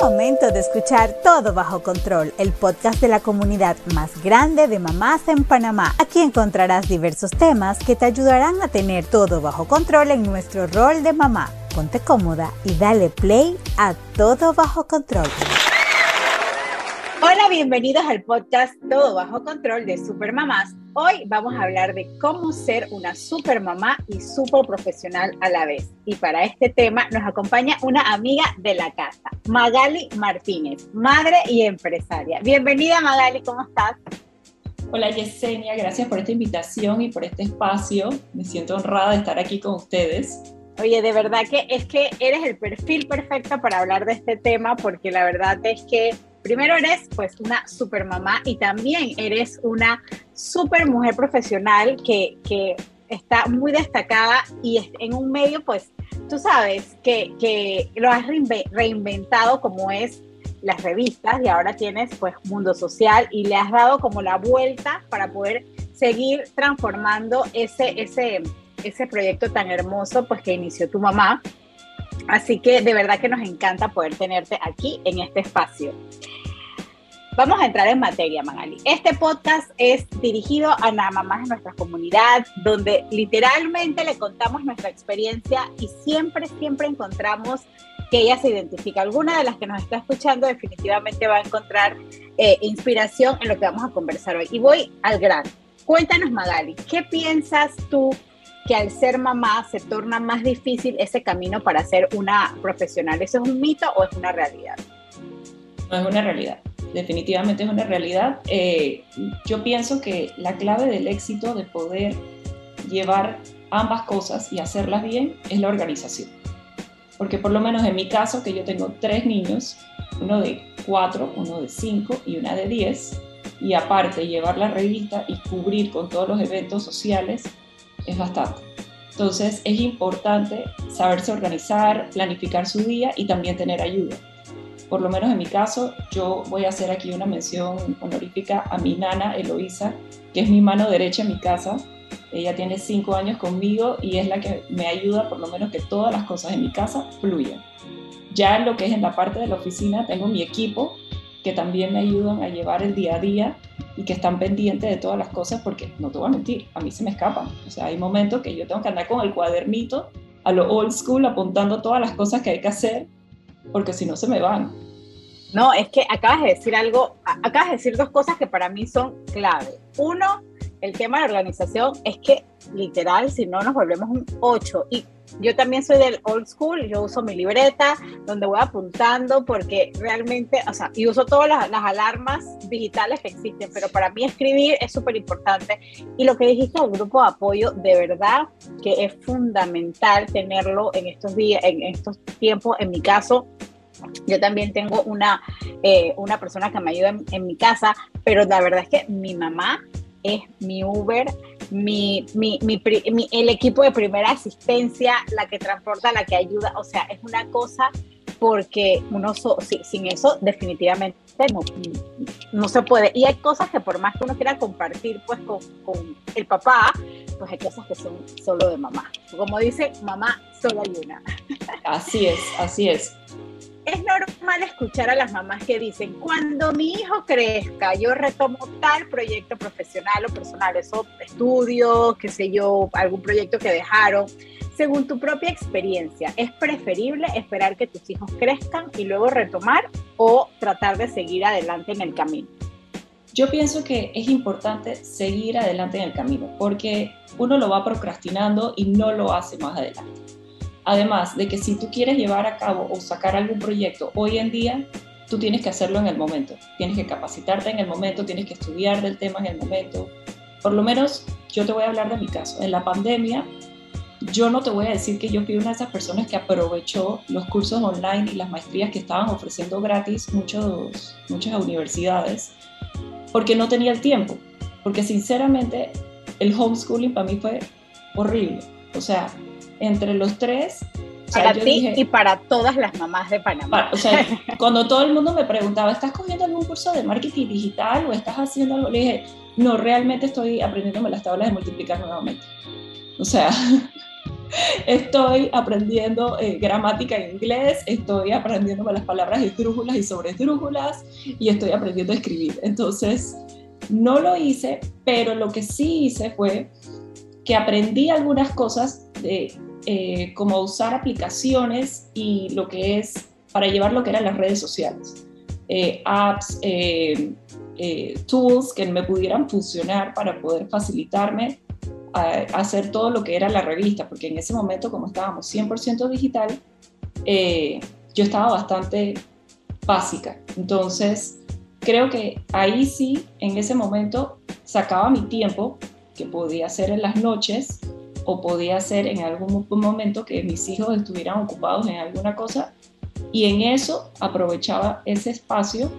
momento de escuchar Todo Bajo Control, el podcast de la comunidad más grande de mamás en Panamá. Aquí encontrarás diversos temas que te ayudarán a tener todo bajo control en nuestro rol de mamá. Ponte cómoda y dale play a Todo Bajo Control. Hola, bienvenidos al podcast Todo Bajo Control de Supermamás. Hoy vamos a hablar de cómo ser una supermamá y super profesional a la vez. Y para este tema nos acompaña una amiga de la casa, Magali Martínez, madre y empresaria. Bienvenida Magali, ¿cómo estás? Hola Yesenia, gracias por esta invitación y por este espacio. Me siento honrada de estar aquí con ustedes. Oye, de verdad que es que eres el perfil perfecto para hablar de este tema porque la verdad es que primero eres pues una super mamá y también eres una super mujer profesional que, que está muy destacada y en un medio pues tú sabes que, que lo has reinventado como es las revistas y ahora tienes pues Mundo Social y le has dado como la vuelta para poder seguir transformando ese, ese, ese proyecto tan hermoso pues que inició tu mamá. Así que de verdad que nos encanta poder tenerte aquí en este espacio. Vamos a entrar en materia, Magali. Este podcast es dirigido a las mamás de nuestra comunidad, donde literalmente le contamos nuestra experiencia y siempre, siempre encontramos que ella se identifica. Alguna de las que nos está escuchando definitivamente va a encontrar eh, inspiración en lo que vamos a conversar hoy. Y voy al grano. Cuéntanos, Magali, ¿qué piensas tú que al ser mamá se torna más difícil ese camino para ser una profesional? ¿Eso es un mito o es una realidad? No es una realidad definitivamente es una realidad. Eh, yo pienso que la clave del éxito de poder llevar ambas cosas y hacerlas bien es la organización. Porque por lo menos en mi caso, que yo tengo tres niños, uno de cuatro, uno de cinco y una de diez, y aparte llevar la revista y cubrir con todos los eventos sociales es bastante. Entonces es importante saberse organizar, planificar su día y también tener ayuda por lo menos en mi caso, yo voy a hacer aquí una mención honorífica a mi nana Eloísa, que es mi mano derecha en mi casa. Ella tiene cinco años conmigo y es la que me ayuda por lo menos que todas las cosas en mi casa fluyan. Ya en lo que es en la parte de la oficina, tengo mi equipo que también me ayudan a llevar el día a día y que están pendientes de todas las cosas porque no te voy a mentir, a mí se me escapan. O sea, hay momentos que yo tengo que andar con el cuadernito a lo old school apuntando todas las cosas que hay que hacer porque si no se me van. No, es que acabas de decir algo, acabas de decir dos cosas que para mí son clave. Uno, el tema de organización es que literal, si no nos volvemos un 8. Y yo también soy del old school, yo uso mi libreta donde voy apuntando porque realmente, o sea, y uso todas las, alarmas digitales que existen, pero para mí escribir es súper importante. Y lo que dijiste del grupo de apoyo, de verdad que es fundamental tenerlo en estos días, en estos tiempos. En mi caso, yo también tengo una, eh, una persona que me ayuda en, mi casa, pero la verdad es que mi mamá es mi Uber, mi, mi, mi, el equipo de primera asistencia, la que transporta, la que ayuda, o sea, es una cosa porque uno sin eso definitivamente no, no se puede. Y hay cosas que por más que uno quiera compartir pues con, con el papá, pues hay cosas que son solo de mamá. Como dice, mamá, solo hay una. Así es, así es es normal escuchar a las mamás que dicen, cuando mi hijo crezca, yo retomo tal proyecto profesional o personal, eso, estudios, qué sé yo, algún proyecto que dejaron. Según tu propia experiencia, ¿es preferible esperar que tus hijos crezcan y luego retomar o tratar de seguir adelante en el camino? Yo pienso que es importante seguir adelante en el camino porque uno lo va procrastinando y no lo hace más adelante. Además de que si tú quieres llevar a cabo o sacar algún proyecto hoy en día, tú tienes que hacerlo en el momento. Tienes que capacitarte en el momento, tienes que estudiar del tema en el momento. Por lo menos yo te voy a hablar de mi caso. En la pandemia, yo no te voy a decir que yo fui una de esas personas que aprovechó los cursos online y las maestrías que estaban ofreciendo gratis muchos, muchas universidades, porque no tenía el tiempo. Porque sinceramente el homeschooling para mí fue horrible. O sea, entre los tres. para ti y para todas las mamás de Panamá. o sea, cuando todo el mundo me preguntaba, ¿estás cogiendo algún curso de marketing digital o estás haciendo algo? Le dije, no, realmente estoy aprendiéndome las tablas de multiplicar nuevamente. O sea, estoy aprendiendo eh, gramática en inglés, estoy aprendiendo las palabras esdrújulas y sobre esdrújulas y estoy aprendiendo a escribir. Entonces, no lo hice, pero lo que sí hice fue que aprendí algunas cosas de eh, cómo usar aplicaciones y lo que es para llevar lo que eran las redes sociales. Eh, apps, eh, tools que me pudieran funcionar para poder facilitarme a, hacer todo lo que era la revista, porque en ese momento, como estábamos 100% digital, yo estaba bastante básica. Entonces, creo que ahí sí, en ese momento, sacaba mi tiempo, que podía hacer en las noches o podía ser en algún momento que mis hijos estuvieran ocupados en alguna cosa y en eso aprovechaba ese espacio,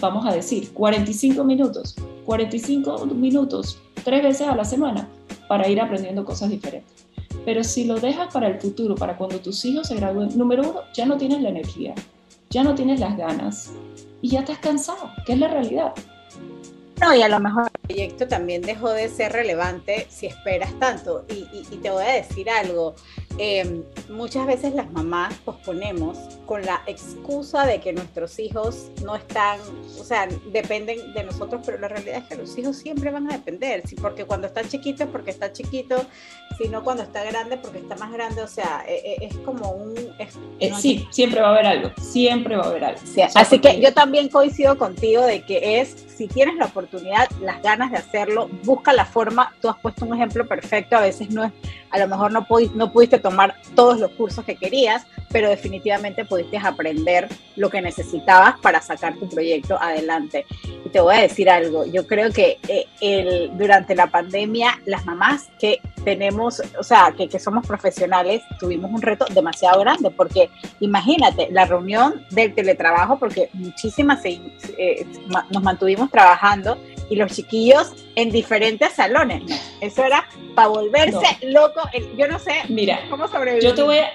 vamos a decir, 45 minutos, 45 minutos, tres veces a la semana para ir aprendiendo cosas diferentes. Pero si lo dejas para el futuro, para cuando tus hijos se gradúen, número uno, ya no tienes la energía, ya no tienes las ganas y ya estás cansado, que es la realidad. No, y a lo mejor proyecto también dejó de ser relevante si esperas tanto. Y, y te voy a decir algo, Em, muchas veces las mamás posponemos con la excusa de que nuestros hijos no están, o sea, dependen de nosotros, pero la realidad es que los hijos siempre van a depender, ¿sí? porque cuando están chiquitos porque está chiquito, sino cuando está grande porque está más grande, o sea, e, e, es, como un... Eh, sí, siempre va a haber algo, siempre va a haber algo. así que yo también coincido contigo de que es, si tienes la oportunidad, las ganas de hacerlo, busca la forma, tú has puesto un ejemplo perfecto, a veces no es a lo mejor no, no pudiste tomar todos los cursos que querías, pero definitivamente pudiste aprender lo que necesitabas para sacar tu proyecto adelante. Y te voy a decir algo, yo creo que eh, el, durante la pandemia las mamás que tenemos, o sea, que, que, somos profesionales, tuvimos un reto demasiado grande, porque imagínate, la reunión del teletrabajo, porque muchísimas eh, nos mantuvimos trabajando y los chiquillos en diferentes salones. Eso era para volverse loco. Yo no sé Mira, cómo sobrevivir. Yo te voy a,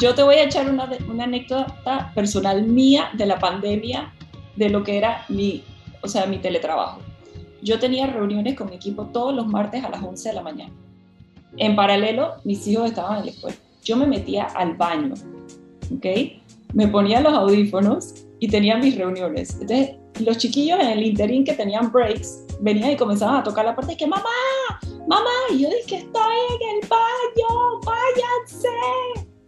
yo te voy a echar una, una anécdota personal mía de la pandemia, de lo que era mi, o sea, mi teletrabajo. Yo tenía reuniones con mi equipo todos los martes a las 11 de la mañana. En paralelo, mis hijos estaban en la escuela. Yo me metía al baño, ¿ok? Me ponía los audífonos y tenía mis reuniones. Entonces, los chiquillos en el interín que tenían breaks venían y comenzaban a tocar la puerta y que mamá, mamá, y yo dije estoy en el baño, váyanse.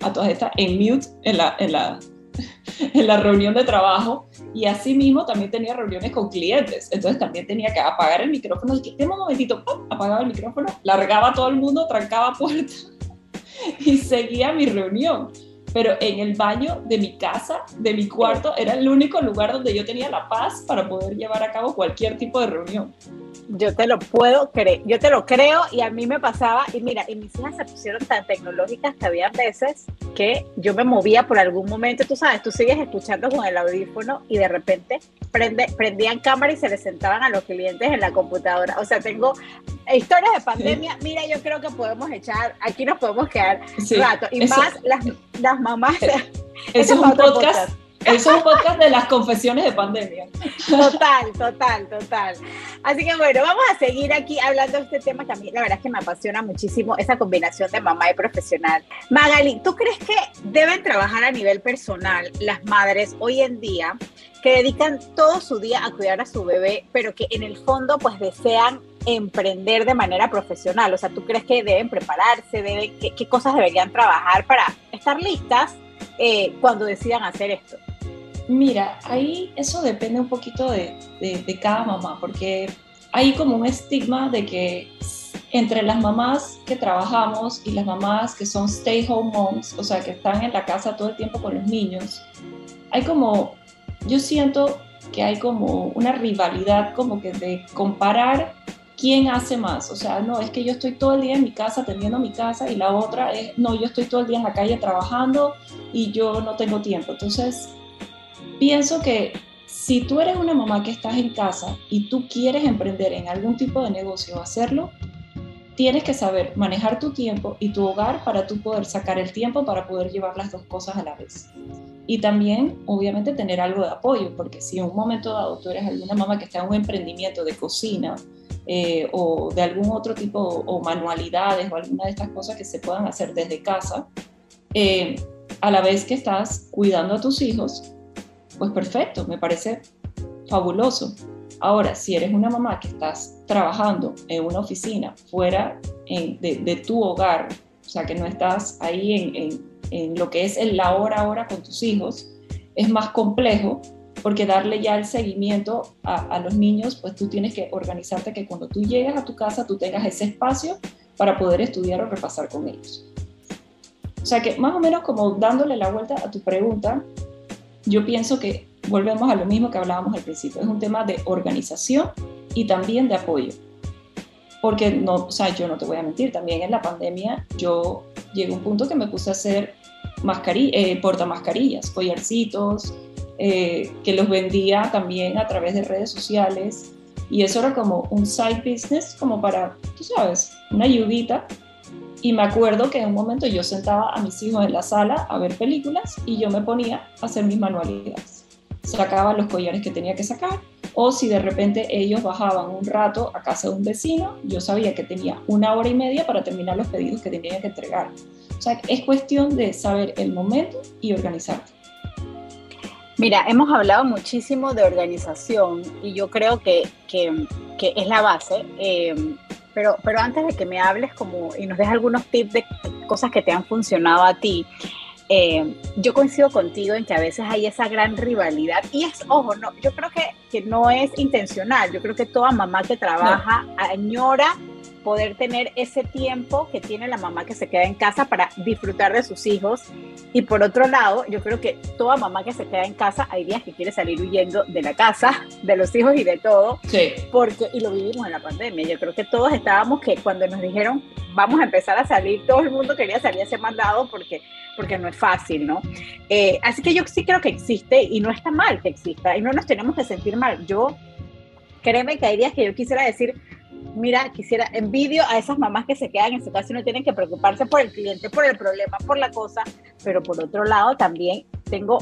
A todas estas en mute en la, en la, en la reunión de trabajo. Y así mismo también tenía reuniones con clientes, entonces también tenía que apagar el micrófono, que, un momentito, apagaba el micrófono, largaba todo el mundo, trancaba puertas y seguía mi reunión pero en el baño de mi casa, de mi cuarto, era el único lugar donde yo tenía la paz para poder llevar a cabo cualquier tipo de reunión. Yo te lo puedo creer, yo te lo creo y a mí me pasaba, y mira, y mis hijas se pusieron tan tecnológicas que había veces que yo me movía por algún momento, tú sabes, tú sigues escuchando con el audífono y de repente prende, prendían cámara y se les sentaban a los clientes en la computadora. O sea, tengo historias de pandemia, mira, yo creo que podemos echar, aquí nos podemos quedar un rato, y más las, las mamás. Eso es un podcast. Es un podcast de las confesiones de pandemia. Total, total, total. Así que bueno, vamos a seguir aquí hablando de este tema también. La verdad es que me apasiona muchísimo esa combinación de mamá y profesional. Magali, ¿tú crees que deben trabajar a nivel personal las madres hoy en día que dedican todo su día a cuidar a su bebé, pero que en el fondo pues desean emprender de manera profesional? O sea, ¿tú crees que deben prepararse? Deben, qué, qué cosas deberían trabajar para estar listas eh, cuando decidan hacer esto? Mira, ahí eso depende un poquito de, de, cada mamá, porque hay como un estigma de que entre las mamás que trabajamos y las mamás que son stay home moms, o sea, que están en la casa todo el tiempo con los niños, hay como, yo siento que hay como una rivalidad como que de comparar quién hace más. O sea, no, es que yo estoy todo el día en mi casa atendiendo mi casa y la otra es, no, yo estoy todo el día en la calle trabajando y yo no tengo tiempo. Entonces, pienso que si tú eres una mamá que estás en casa y tú quieres emprender en algún tipo de negocio o hacerlo, tienes que saber manejar tu tiempo y tu hogar para tú poder sacar el tiempo para poder llevar las dos cosas a la vez. Y también, obviamente, tener algo de apoyo, porque si en un momento dado tú eres alguna mamá que está en un emprendimiento de cocina eh, o de algún otro tipo, o manualidades o alguna de estas cosas que se puedan hacer desde casa, eh, a la vez que estás cuidando a tus hijos, pues perfecto, me parece fabuloso. Ahora, si eres una mamá que estás trabajando en una oficina fuera de, tu hogar, o sea, que no estás ahí en, lo que es en la hora a hora con tus hijos, es más complejo porque darle ya el seguimiento a, los niños, pues tú tienes que organizarte que cuando tú llegas a tu casa tú tengas ese espacio para poder estudiar o repasar con ellos. O sea que más o menos como dándole la vuelta a tu pregunta, yo pienso que volvemos a lo mismo que hablábamos al principio, es un tema de organización y también de apoyo. Porque no, o sea, yo no te voy a mentir, también en la pandemia yo llegué a un punto que me puse a hacer mascarilla, eh, portamascarillas, collarcitos, eh, que los vendía también a través de redes sociales. Y eso era como un side business, como para, tú sabes, una ayudita. Y me acuerdo que en un momento yo sentaba a mis hijos en la sala a ver películas y yo me ponía a hacer mis manualidades. Sacaba los collares que tenía que sacar, o si de repente ellos bajaban un rato a casa de un vecino, yo sabía que tenía una hora y media para terminar los pedidos que tenía que entregar. O sea, es cuestión de saber el momento y organizarte. Mira, hemos hablado muchísimo de organización y yo creo que, que, que es la base, eh, pero, pero antes de que me hables como y nos des algunos tips de cosas que te han funcionado a ti, eh, yo coincido contigo en que a veces hay esa gran rivalidad y es, ojo, no, yo creo que, que no es intencional, yo creo que toda mamá que trabaja añora poder tener ese tiempo que tiene la mamá que se queda en casa para disfrutar de sus hijos. Y por otro lado, yo creo que toda mamá que se queda en casa, hay días que quiere salir huyendo de la casa, de los hijos y de todo. Sí. Porque, y lo vivimos en la pandemia. Yo creo que todos estábamos que cuando nos dijeron vamos a empezar a salir, todo el mundo quería salir a ese mandado porque, porque no es fácil, ¿no? Eh, así que yo sí creo que existe y no está mal que exista y no nos tenemos que sentir mal. Yo, créeme que hay días que yo quisiera decir, mira, quisiera, envidio a esas mamás que se quedan en su casa y no tienen que preocuparse por el cliente, por el problema, por la cosa, pero por otro lado también tengo,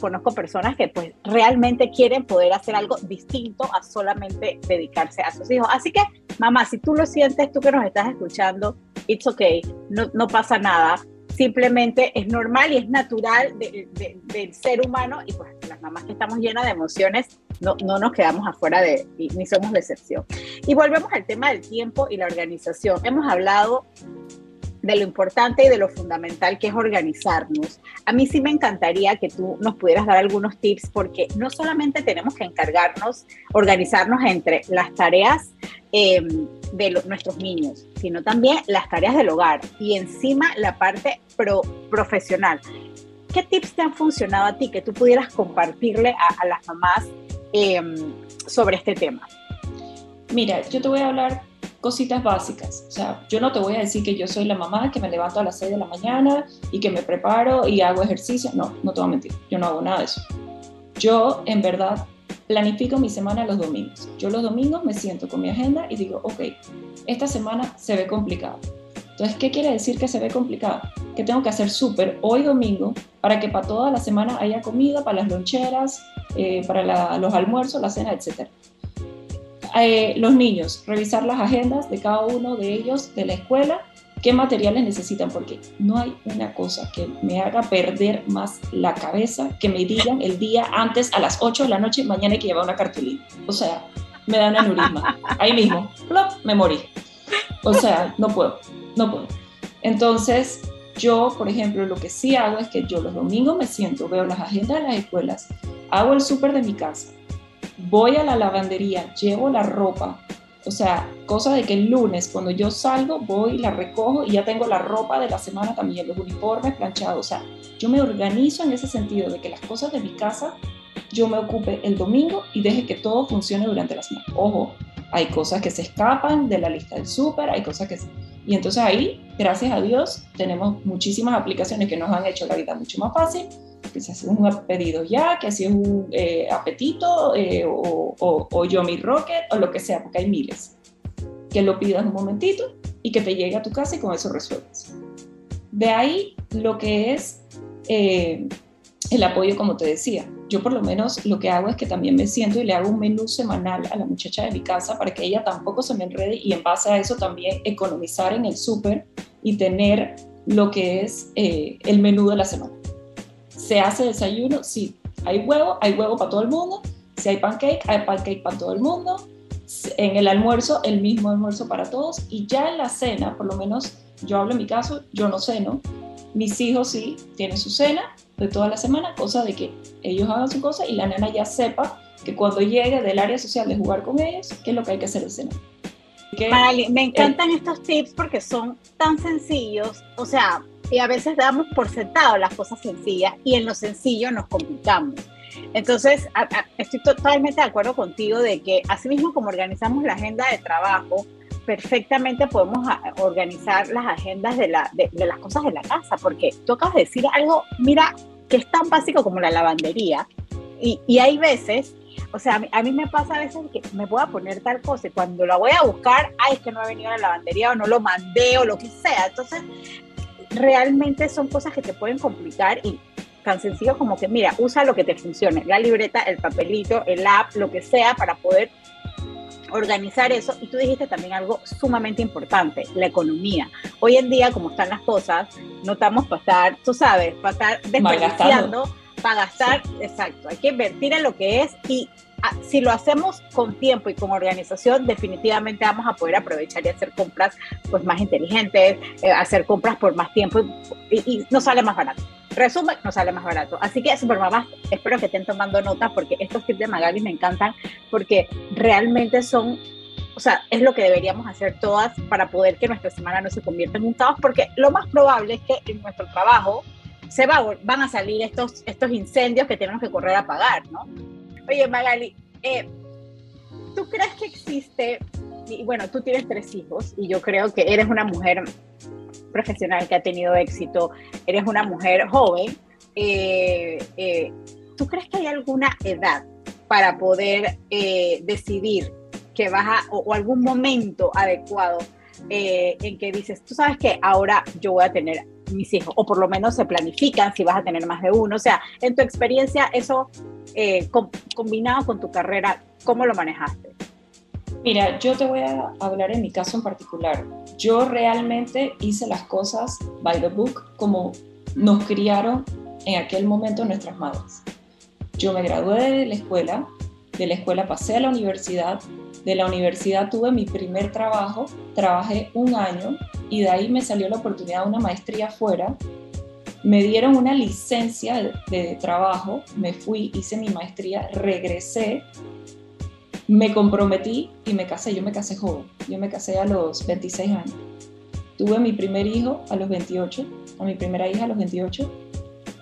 conozco personas que pues realmente quieren poder hacer algo distinto a solamente dedicarse a sus hijos. Así que, mamá, si tú lo sientes, tú que nos estás escuchando, it's okay, no, pasa nada simplemente es normal y es natural del ser humano y pues las mamás que estamos llenas de emociones no, no nos quedamos afuera de, ni somos la excepción. Y volvemos al tema del tiempo y la organización. Hemos hablado de lo importante y de lo fundamental que es organizarnos. A mí sí me encantaría que tú nos pudieras dar algunos tips porque no solamente tenemos que encargarnos, organizarnos entre las tareas em, de nuestros niños, sino también las tareas del hogar y encima la parte pro profesional. ¿Qué tips te han funcionado a ti que tú pudieras compartirle a, a las mamás em, sobre este tema? Mira, yo te voy a hablar cositas básicas. O sea, yo no te voy a decir que yo soy la mamá que me levanto a las 6 de la mañana y que me preparo y hago ejercicio. No, no te voy a mentir. Yo no hago nada de eso. Yo, en verdad, planifico mi semana los domingos. Yo los domingos me siento con mi agenda y digo, ok, esta semana se ve complicado. Entonces, ¿qué quiere decir que se ve complicado? Que tengo que hacer súper hoy domingo para que para toda la semana haya comida, para las loncheras, eh, para los almuerzos, la cena, etc. Eh, los niños, revisar las agendas de cada uno de ellos de la escuela, qué materiales necesitan, porque no hay una cosa que me haga perder más la cabeza que me digan el día antes a las 8 de la noche, mañana hay que llevar una cartulina. O sea, me da un aneurisma. Ahí mismo, me morí. O sea, no puedo, no puedo. Entonces, yo, por ejemplo, lo que sí hago es que yo los domingos me siento, veo las agendas de las escuelas, hago el súper de mi casa, voy a la lavandería, llevo la ropa, o sea, cosa de que el lunes cuando yo salgo voy, la recojo y ya tengo la ropa de la semana también, los uniformes planchados, o sea, yo me organizo en ese sentido de que las cosas de mi casa yo me ocupe el domingo y deje que todo funcione durante la semana. Ojo, hay cosas que se escapan de la lista del súper, hay cosas que... Y entonces ahí, gracias a Dios, tenemos muchísimas aplicaciones que nos han hecho la vida mucho más fácil que se hace un pedido ya, que así es un eh, apetito eh, o, o, o Yomi Rocket o lo que sea, porque hay miles. Que lo pidas un momentito y que te llegue a tu casa y con eso resuelves. De ahí lo que es eh, el apoyo, como te decía. Yo por lo menos lo que hago es que también me siento y le hago un menú semanal a la muchacha de mi casa para que ella tampoco se me enrede y en base a eso también economizar en el súper y tener lo que es eh, el menú de la semana. ¿Se hace desayuno? Sí. ¿Hay huevo? Hay huevo para todo el mundo. Si hay pancake, hay pancake para todo el mundo. En el almuerzo, el mismo almuerzo para todos. Y ya en la cena, por lo menos yo hablo en mi caso, yo no ceno. Mis hijos sí tienen su cena de toda la semana, cosa de que ellos hagan su cosa y la nena ya sepa que cuando llegue del área social de jugar con ellos, qué es lo que hay que hacer en cena. me encantan estos tips porque son tan sencillos, o sea, y a veces damos por sentado las cosas sencillas y en lo sencillo nos complicamos. Entonces, estoy totalmente de acuerdo contigo de que así mismo como organizamos la agenda de trabajo, perfectamente podemos organizar las agendas de, la, de, las cosas de la casa, porque tú acabas de decir algo, mira, que es tan básico como la lavandería, y, y hay veces, o sea, a mí, me pasa a veces que me voy a poner tal cosa y cuando la voy a buscar, ay, es que no ha venido a la lavandería o no lo mandé o lo que sea. Entonces, realmente son cosas que te pueden complicar y tan sencillo como que, mira, usa lo que te funcione, la libreta, el papelito, el app, lo que sea, para poder organizar eso. Y tú dijiste también algo sumamente importante, la economía. Hoy en día, como están las cosas, no estamos para estar, tú sabes, para estar desperdiciando, para gastar, exacto, hay que invertir en lo que es y si lo hacemos con tiempo y con organización, definitivamente vamos a poder aprovechar y hacer compras pues más inteligentes, eh, hacer compras por más tiempo y, y nos sale más barato. Resumen, nos sale más barato. Así que, super mamás, espero que estén tomando nota porque estos tips de Magali me encantan porque realmente son, o sea, es lo que deberíamos hacer todas para poder que nuestra semana no se convierta en un caos porque lo más probable es que en nuestro trabajo se va, van a salir estos, estos incendios que tenemos que correr a apagar, ¿no? Oye, Magali, eh, ¿tú crees que existe, y bueno, tú tienes tres hijos y yo creo que eres una mujer profesional que ha tenido éxito, eres una mujer joven, eh, eh, ¿tú crees que hay alguna edad para poder eh, decidir que vas a, o, algún momento adecuado en que dices, tú sabes que ahora yo voy a tener mis hijos, o por lo menos se planifican si vas a tener más de uno. O sea, en tu experiencia, eso combinado con tu carrera, ¿cómo lo manejaste? Mira, yo te voy a hablar en mi caso en particular. Yo realmente hice las cosas by the book como nos criaron en aquel momento nuestras madres. Yo me gradué de la escuela, de la escuela pasé a la universidad, de la universidad tuve mi primer trabajo, trabajé un año y de ahí me salió la oportunidad de una maestría afuera. Me dieron una licencia de, de trabajo, me fui, hice mi maestría, regresé me comprometí y me casé. Yo me casé joven. Yo me casé a los 26 años. Tuve mi primer hijo a los 28, a mi primera hija a los 28.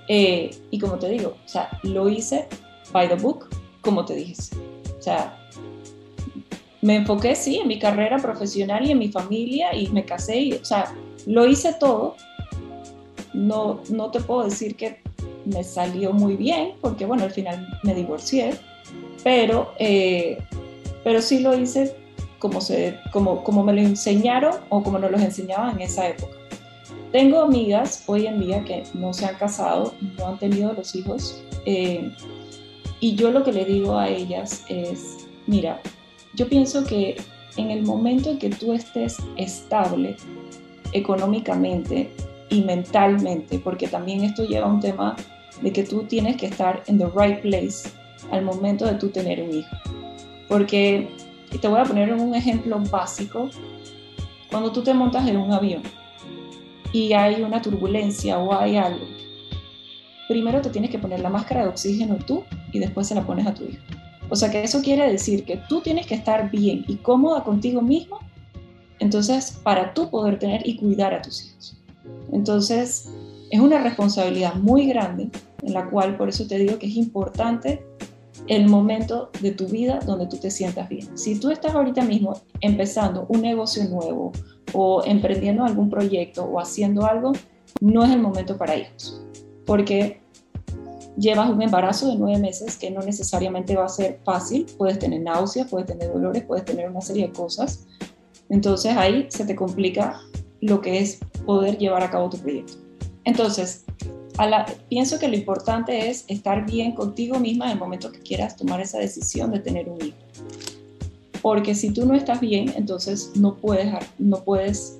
Eh, y como te digo, o sea, lo hice by the book, como te dije. O sea, me enfoqué, sí, en mi carrera profesional y en mi familia y me casé. Y, o sea, lo hice todo. No, no te puedo decir que me salió muy bien, porque bueno, al final me divorcié pero, eh, pero sí lo hice como, se, como, como me lo enseñaron o como nos lo enseñaban en esa época. Tengo amigas hoy en día que no se han casado, no han tenido los hijos, eh, y yo lo que le digo a ellas es, mira, yo pienso que en el momento en que tú estés estable económicamente y mentalmente, porque también esto lleva a un tema de que tú tienes que estar en the right place al momento de tú tener un hijo. Porque, te voy a poner un ejemplo básico, cuando tú te montas en un avión y hay una turbulencia o hay algo, primero te tienes que poner la máscara de oxígeno tú y después se la pones a tu hijo. O sea que eso quiere decir que tú tienes que estar bien y cómoda contigo mismo, entonces para tú poder tener y cuidar a tus hijos. Entonces es una responsabilidad muy grande en la cual por eso te digo que es importante el momento de tu vida donde tú te sientas bien. Si tú estás ahorita mismo empezando un negocio nuevo o emprendiendo algún proyecto o haciendo algo, no es el momento para hijos, porque llevas un embarazo de nueve meses que no necesariamente va a ser fácil, puedes tener náuseas, puedes tener dolores, puedes tener una serie de cosas. Entonces ahí se te complica lo que es poder llevar a cabo tu proyecto. Entonces, pienso que lo importante es estar bien contigo misma en el momento que quieras tomar esa decisión de tener un hijo. Porque si tú no estás bien, entonces no puedes, no puedes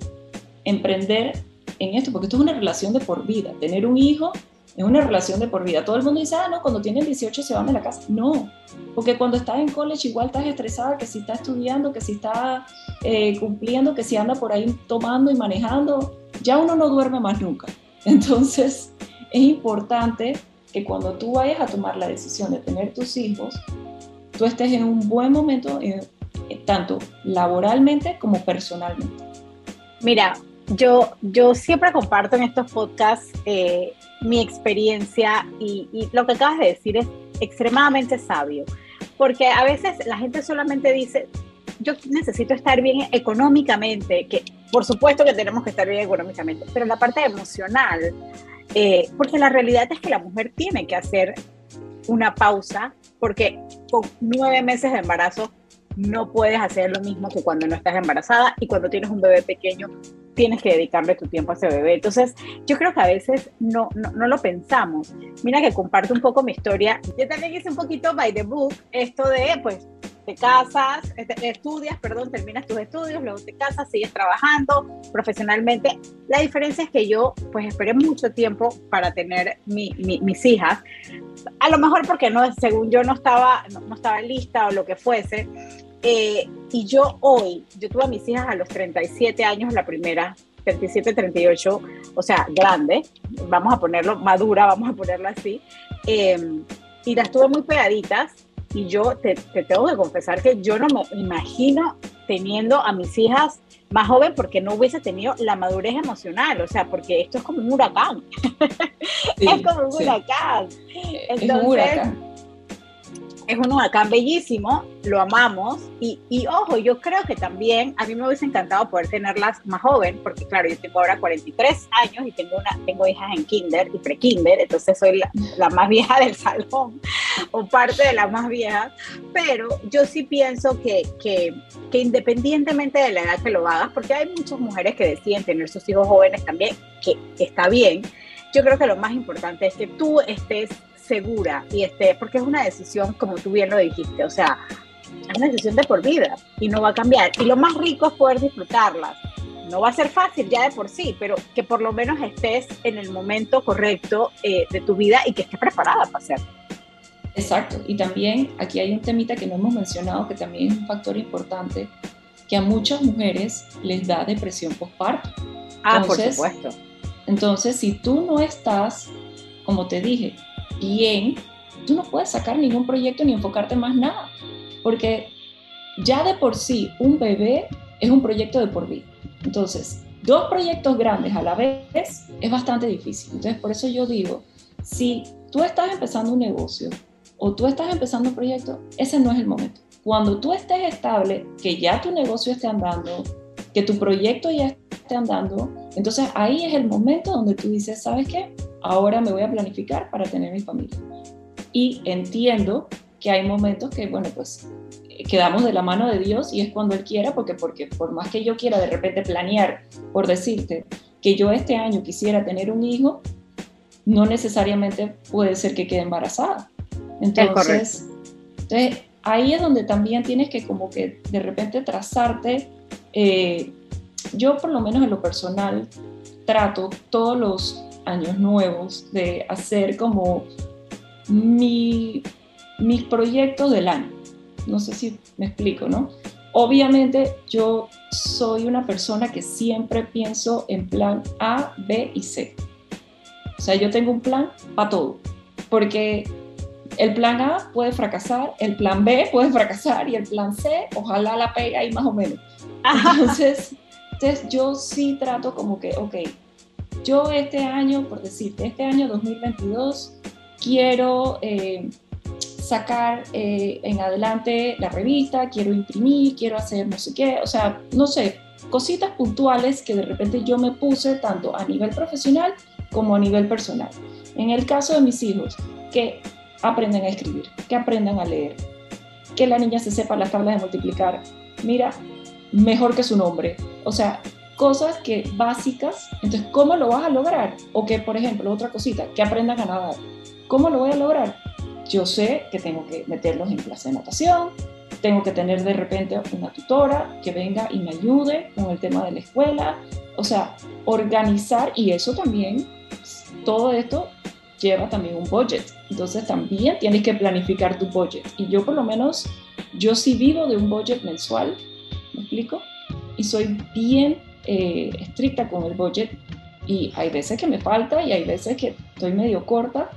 emprender en esto, porque esto es una relación de por vida. Tener un hijo es una relación de por vida. Todo el mundo dice, ah, no, cuando tienen 18 se van de la casa. No, porque cuando estás en college igual estás estresada, que si está estudiando, que si está eh, cumpliendo, que si anda por ahí tomando y manejando, ya uno no duerme más nunca. Entonces, es importante que cuando tú vayas a tomar la decisión de tener tus hijos, tú estés en un buen momento, eh, tanto laboralmente como personalmente. Mira, yo, yo siempre comparto en estos podcasts eh, mi experiencia y, lo que acabas de decir es extremadamente sabio, porque a veces la gente solamente dice, yo necesito estar bien económicamente, que por supuesto que tenemos que estar bien económicamente, pero la parte emocional, eh, porque la realidad es que la mujer tiene que hacer una pausa, porque con nueve meses de embarazo no puedes hacer lo mismo que cuando no estás embarazada y cuando tienes un bebé pequeño tienes que dedicarle tu tiempo a ese bebé. Entonces, yo creo que a veces no, no, no, lo pensamos. Mira que comparto un poco mi historia. Yo también hice un poquito by the book esto de, pues, te casas, estudias, perdón, terminas tus estudios, luego te casas, sigues trabajando profesionalmente. La diferencia es que yo pues esperé mucho tiempo para tener mis hijas, a lo mejor porque no, según yo no estaba, no, estaba lista o lo que fuese. Eh, y yo hoy, yo tuve a mis hijas a los 37 años, la primera, 37, 38, o sea, grande, vamos a ponerlo madura, vamos a ponerlo así, eh, y las tuve muy pegaditas y yo te, tengo que confesar que yo no me imagino teniendo a mis hijas más joven porque no hubiese tenido la madurez emocional, o sea, porque esto es como un huracán. es como un huracán. es un huracán es un huracán bellísimo, lo amamos y, y, ojo, yo creo que también a mí me hubiese encantado poder tenerlas más joven, porque claro, yo tengo ahora 43 años y tengo, una, tengo hijas en kinder y pre-kinder, entonces soy la, la, más vieja del salón o parte de la más vieja, pero yo sí pienso que, que, que independientemente de la edad que lo hagas, porque hay muchas mujeres que deciden tener sus hijos jóvenes también, que está bien, yo creo que lo más importante es que tú estés segura y este, porque es una decisión, como tú bien lo dijiste, o sea, es una decisión de por vida y no va a cambiar. Y lo más rico es poder disfrutarlas. No va a ser fácil ya de por sí, pero que por lo menos estés en el momento correcto eh, de tu vida y que estés preparada para hacerlo. Exacto. Y también aquí hay un temita que no hemos mencionado, que también es un factor importante, que a muchas mujeres les da depresión postparto. Ah, por supuesto. Entonces, si tú no estás, como te dije, bien, tú no puedes sacar ningún proyecto ni enfocarte más nada, porque ya de por sí un bebé es un proyecto de por vida. Entonces, dos proyectos grandes a la vez es bastante difícil. Entonces, por eso yo digo, si tú estás empezando un negocio o tú estás empezando un proyecto, ese no es el momento. Cuando tú estés estable, que ya tu negocio esté andando, que tu proyecto ya esté andando, entonces ahí es el momento donde tú dices, ¿sabes qué? Ahora me voy a planificar para tener mi familia. Y entiendo que hay momentos que, bueno, pues quedamos de la mano de Dios y es cuando Él quiera, porque, porque por más que yo quiera de repente planear, por decirte, que yo este año quisiera tener un hijo, no necesariamente puede ser que quede embarazada. Entonces, entonces ahí es donde también tienes que como que de repente trazarte, eh, yo por lo menos en lo personal trato todos los años nuevos, de hacer como mi, mis proyectos del año. No sé si me explico, ¿no? Obviamente yo soy una persona que siempre pienso en plan A, B y C. O sea, yo tengo un plan para todo, porque el plan A puede fracasar, el plan B puede fracasar y el plan C, ojalá la pega ahí más o menos. Entonces, entonces yo sí trato como que, ok, yo este año, por decirte, este año 2022, quiero eh, sacar eh, en adelante la revista, quiero imprimir, quiero hacer no sé qué, o sea, no sé, cositas puntuales que de repente yo me puse tanto a nivel profesional como a nivel personal. En el caso de mis hijos, que aprendan a escribir, que aprendan a leer, que la niña se sepa las tablas de multiplicar, mira, mejor que su nombre, o sea, cosas que básicas. Entonces, ¿cómo lo vas a lograr? O que, por ejemplo, otra cosita, que aprendan a nadar. ¿Cómo lo voy a lograr? Yo sé que tengo que meterlos en clase de natación, tengo que tener de repente una tutora que venga y me ayude con el tema de la escuela. O sea, organizar y eso también, todo esto lleva también un budget. Entonces también tienes que planificar tu budget. Y yo por lo menos, yo sí vivo de un budget mensual, ¿me explico? Y soy bien eh, estricta con el budget. Y hay veces que me falta y hay veces que estoy medio corta.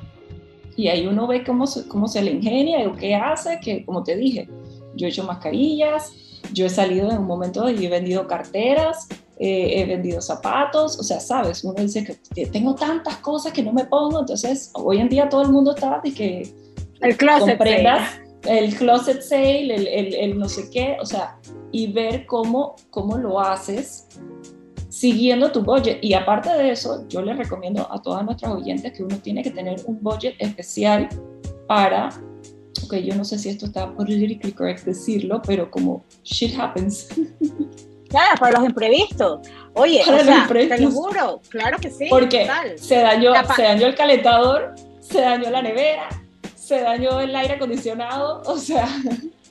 Y ahí uno ve cómo se, cómo se le ingenia o qué hace, que como te dije, yo he hecho mascarillas, yo he salido en un momento y he vendido carteras, eh, he vendido zapatos, o sea, sabes, uno dice que tengo tantas cosas que no me pongo, entonces hoy en día todo el mundo está de que el closet comprendas sale. el closet sale, el, el, el, no sé qué, o sea, y ver cómo, cómo lo haces siguiendo tu budget. Y aparte de eso, yo les recomiendo a todas nuestras oyentes que uno tiene que tener un budget especial para ok, yo no sé si esto está politically correct decirlo, pero como shit happens. Claro, para los imprevistos. Oye, para o sea, te lo juro, claro que sí. Porque se dañó, se dañó el calentador, se dañó la nevera, se dañó el aire acondicionado, o sea...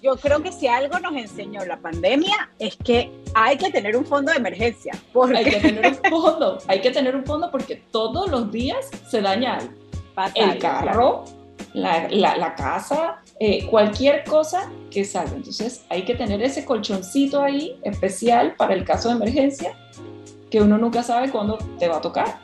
Yo creo que si algo nos enseñó la pandemia es que hay que tener un fondo de emergencia. Porque... Hay que tener un fondo, hay que tener un fondo porque todos los días se daña algo. el carro, la, la, la, casa, eh, cualquier cosa que salga. Entonces hay que tener ese colchoncito ahí especial para el caso de emergencia que uno nunca sabe cuándo te va a tocar.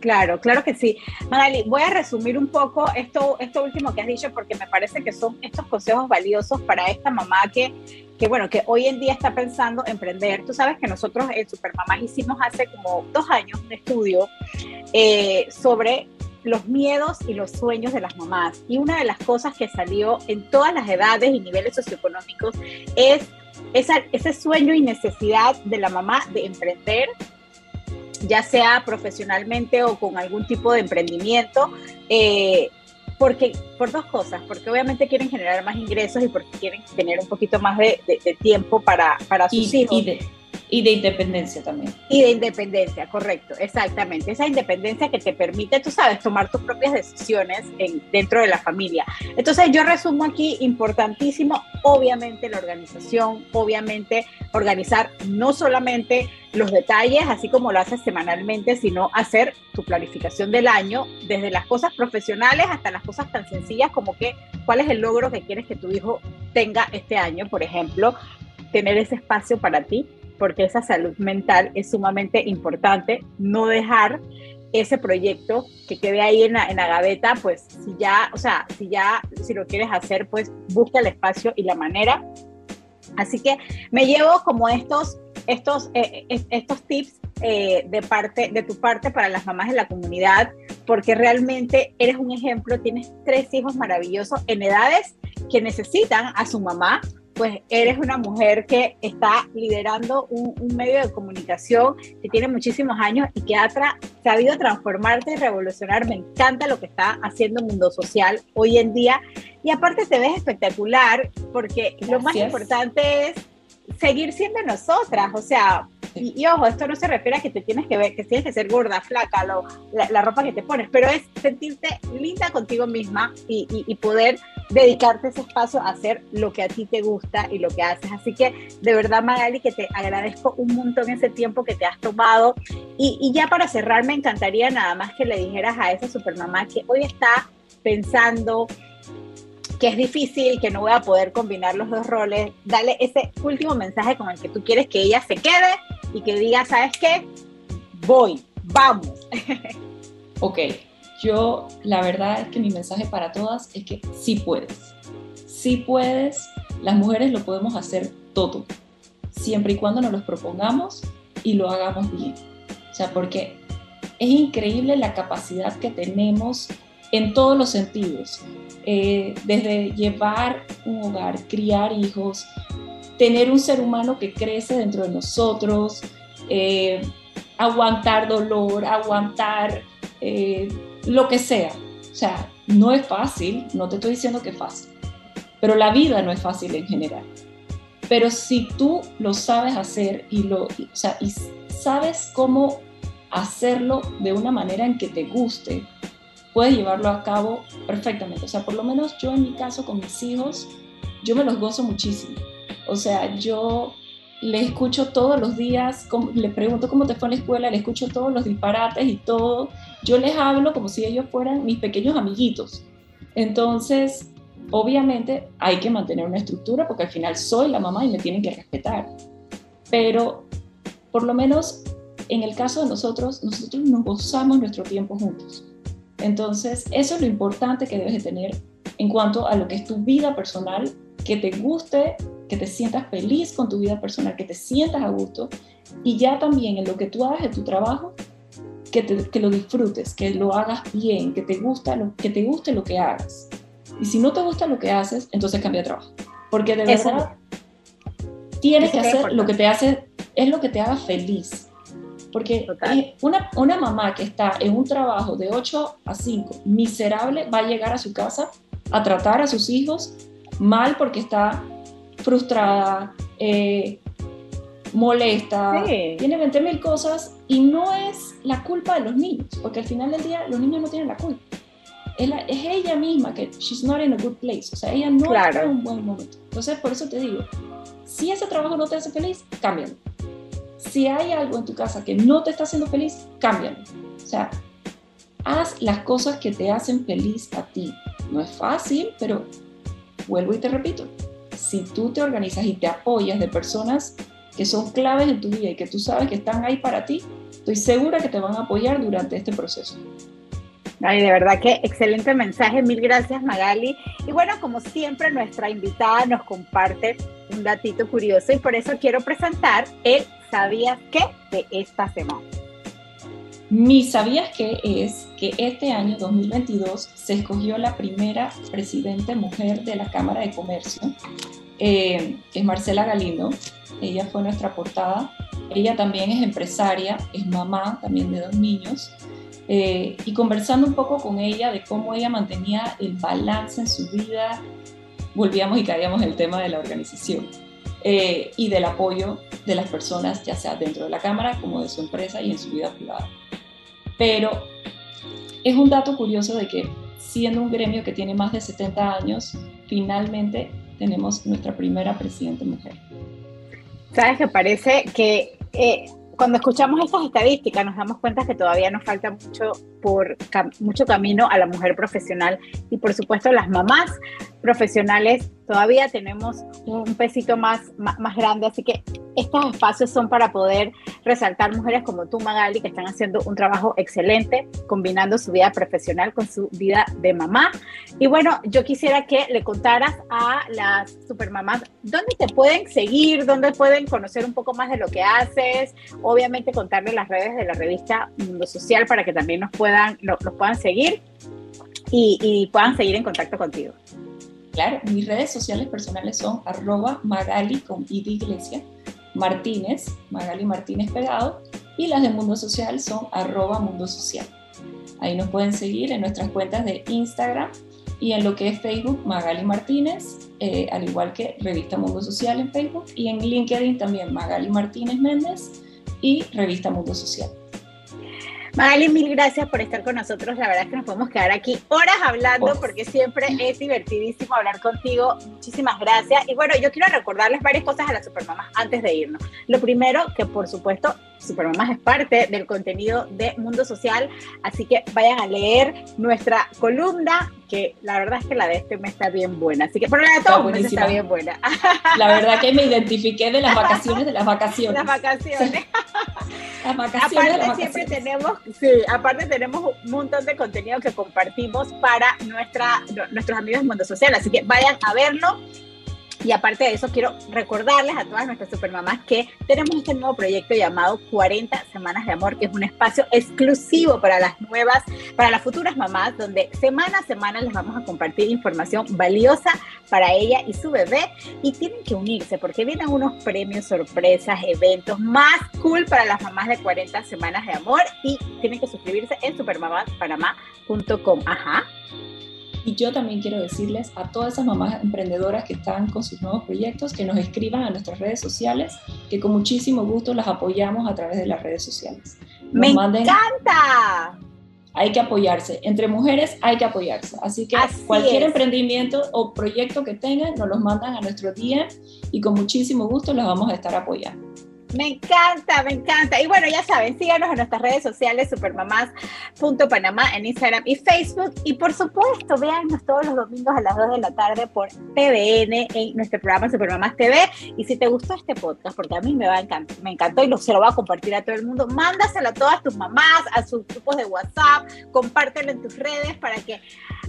Claro, claro que sí. Magali, voy a resumir un poco esto, esto último que has dicho porque me parece que son estos consejos valiosos para esta mamá que, que, bueno, que hoy en día está pensando emprender. Tú sabes que nosotros en Supermamás hicimos hace como dos años un estudio eh, sobre los miedos y los sueños de las mamás. Y una de las cosas que salió en todas las edades y niveles socioeconómicos es ese sueño y necesidad de la mamá de emprender, ya sea profesionalmente o con algún tipo de emprendimiento. Eh, porque, por dos cosas, porque obviamente quieren generar más ingresos y porque quieren tener un poquito más de, tiempo para, para sus hijos. Y de independencia también. Y de independencia, correcto, exactamente. Esa independencia que te permite, tú sabes, tomar tus propias decisiones en, dentro de la familia. Entonces yo resumo aquí, importantísimo, obviamente la organización, obviamente organizar no solamente los detalles, así como lo haces semanalmente, sino hacer tu planificación del año, desde las cosas profesionales hasta las cosas tan sencillas como que cuál es el logro que quieres que tu hijo tenga este año, por ejemplo, tener ese espacio para ti, porque esa salud mental es sumamente importante, no dejar ese proyecto que quede ahí en la, en la gaveta, pues si ya, o sea, si ya, si lo quieres hacer, pues busca el espacio y la manera. Así que me llevo como estos, estos, eh, eh, estos tips eh, de, parte, de tu parte para las mamás de la comunidad, porque realmente eres un ejemplo, tienes tres hijos maravillosos en edades que necesitan a su mamá, pues eres una mujer que está liderando un, medio de comunicación que tiene muchísimos años y que ha sabido transformarte y revolucionar. Me encanta lo que está haciendo Mundo Social hoy en día. Y aparte te ves espectacular porque lo más importante es seguir siendo nosotras. O sea, y, ojo, esto no se refiere a que te tienes que ver, que tienes que ser gorda, flaca, lo, la, ropa que te pones, pero es sentirte linda contigo misma y, y, poder dedicarte ese espacio a hacer lo que a ti te gusta y lo que haces. Así que de verdad, Magali, que te agradezco un montón ese tiempo que te has tomado. Y, y ya para cerrar, me encantaría nada más que le dijeras a esa supermamá que hoy está pensando que es difícil, que no voy a poder combinar los dos roles, dale ese último mensaje con el que tú quieres que ella se quede y que diga, ¿sabes qué? Voy, vamos. ok, yo la verdad es que mi mensaje para todas es que sí puedes. Sí puedes, las mujeres lo podemos hacer todo, siempre y cuando nos lo propongamos y lo hagamos bien. O sea, porque es increíble la capacidad que tenemos en todos los sentidos, eh, desde llevar un hogar, criar hijos, tener un ser humano que crece dentro de nosotros, eh, aguantar dolor, aguantar eh, lo que sea. O sea, no es fácil, no te estoy diciendo que es fácil, pero la vida no es fácil en general. Pero si tú lo sabes hacer y, lo, o sea, y sabes cómo hacerlo de una manera en que te guste, puedes llevarlo a cabo perfectamente. O sea, por lo menos yo en mi caso con mis hijos, yo me los gozo muchísimo. O sea, yo le escucho todos los días, le pregunto cómo te fue en la escuela, le escucho todos los disparates y todo. Yo les hablo como si ellos fueran mis pequeños amiguitos. Entonces, obviamente hay que mantener una estructura porque al final soy la mamá y me tienen que respetar. Pero por lo menos en el caso de nosotros, nosotros nos gozamos nuestro tiempo juntos. Entonces, eso es lo importante que debes de tener en cuanto a lo que es tu vida personal, que te guste que te sientas feliz con tu vida personal, que te sientas a gusto y ya también en lo que tú hagas en tu trabajo, que, que lo disfrutes, que lo hagas bien, que te, gusta lo, que te guste lo que hagas. Y si no te gusta lo que haces, entonces cambia de trabajo. Porque de verdad tienes que hacer lo que te hace, es lo que te haga feliz. Porque una, una mamá que está en un trabajo de 8 a 5, miserable, va a llegar a su casa a tratar a sus hijos mal porque está frustrada, eh, molesta, tiene 20 mil cosas y no es la culpa de los niños, porque al final del día los niños no tienen la culpa. Es, ella misma que she's not in a good place, o sea, ella no está en un buen momento. Entonces, por eso te digo, si ese trabajo no te hace feliz, cámbialo. Si hay algo en tu casa que no te está haciendo feliz, cámbialo. O sea, haz las cosas que te hacen feliz a ti. No es fácil, pero vuelvo y te repito, si tú te organizas y te apoyas de personas que son claves en tu vida y que tú sabes que están ahí para ti, estoy segura que te van a apoyar durante este proceso. Ay, de verdad que excelente mensaje. Mil gracias, Magali. Y bueno, como siempre, nuestra invitada nos comparte un datito curioso y por eso quiero presentar el ¿Sabías qué? de esta semana. Mi sabías que es que este año 2022 se escogió la primera presidente mujer de la Cámara de Comercio, eh, es Marcela Galindo. Ella fue nuestra portada. Ella también es empresaria, es mamá también de dos niños. Eh, y conversando un poco con ella de cómo ella mantenía el balance en su vida, volvíamos y caíamos el tema de la organización eh, y del apoyo de las personas, ya sea dentro de la Cámara como de su empresa y en su vida privada. Pero es un dato curioso de que siendo un gremio que tiene más de 70 años, finalmente tenemos nuestra primera presidenta mujer. Sabes que parece que eh, cuando escuchamos estas estadísticas nos damos cuenta que todavía nos falta mucho por mucho camino a la mujer profesional y por supuesto las mamás profesionales todavía tenemos un pesito más, más, grande, así que estos espacios son para poder resaltar mujeres como tú, Magali, que están haciendo un trabajo excelente, combinando su vida profesional con su vida de mamá. Y bueno, yo quisiera que le contaras a las supermamás dónde te pueden seguir, dónde pueden conocer un poco más de lo que haces, obviamente contarle las redes de la revista Mundo Social para que también nos puedan, los puedan seguir y, y puedan seguir en contacto contigo. Claro, mis redes sociales personales son arroba magali con i de iglesia, Martínez, Magali Martínez pegado, y las de Mundo Social son arroba Mundo Social. Ahí nos pueden seguir en nuestras cuentas de Instagram y en lo que es Facebook, Magali Martínez, eh, al igual que Revista Mundo Social en Facebook, y en LinkedIn también Magali Martínez Méndez y Revista Mundo Social. Magali, mil gracias por estar con nosotros. La verdad es que nos podemos quedar aquí horas hablando porque siempre es divertidísimo hablar contigo. Muchísimas gracias. Y bueno, yo quiero recordarles varias cosas a las supermamás antes de irnos. Lo primero, que por supuesto, Supermamás es parte del contenido de Mundo Social, así que vayan a leer nuestra columna, que la verdad es que la de este mes está bien buena. Así que por la de todo está bien buena. La verdad que me identifiqué de las vacaciones de las vacaciones. Las vacaciones. Las vacaciones. Aparte siempre tenemos, sí, aparte tenemos un montón de contenido que compartimos para nuestra, nuestros amigos de Mundo Social, así que vayan a verlo y aparte de eso, quiero recordarles a todas nuestras supermamás que tenemos este nuevo proyecto llamado 40 Semanas de Amor, que es un espacio exclusivo para las nuevas, para las futuras mamás, donde semana a semana les vamos a compartir información valiosa para ella y su bebé. Y tienen que unirse porque vienen unos premios, sorpresas, eventos más cool para las mamás de 40 Semanas de Amor y tienen que suscribirse en supermamaspanamá.com. Ajá. Y yo también quiero decirles a todas esas mamás emprendedoras que están con sus nuevos proyectos que nos escriban a nuestras redes sociales, que con muchísimo gusto las apoyamos a través de las redes sociales. ¡Me encanta! Hay que apoyarse. Entre mujeres hay que apoyarse. Así que cualquier emprendimiento o proyecto que tengan, nos los mandan a nuestro día y con muchísimo gusto los vamos a estar apoyando. Me encanta, me encanta. Y bueno, ya saben, síganos en nuestras redes sociales, supermamás.panamá en Instagram y Facebook. Y por supuesto, véannos todos los domingos a las 2 de la tarde por TVN en nuestro programa Supermamás TV. Y si te gustó este podcast, porque a mí me, va encantar, me encantó y lo, se lo voy a compartir a todo el mundo, mándaselo a todas tus mamás, a sus grupos de WhatsApp, compártelo en tus redes para que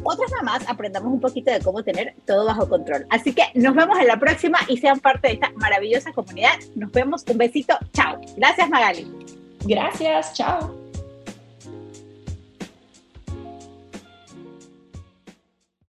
otras mamás aprendamos un poquito de cómo tener todo bajo control. Así que nos vemos en la próxima y sean parte de esta maravillosa comunidad. Nos vemos. Un beso Chao. Gracias, Magali. Gracias. Chao.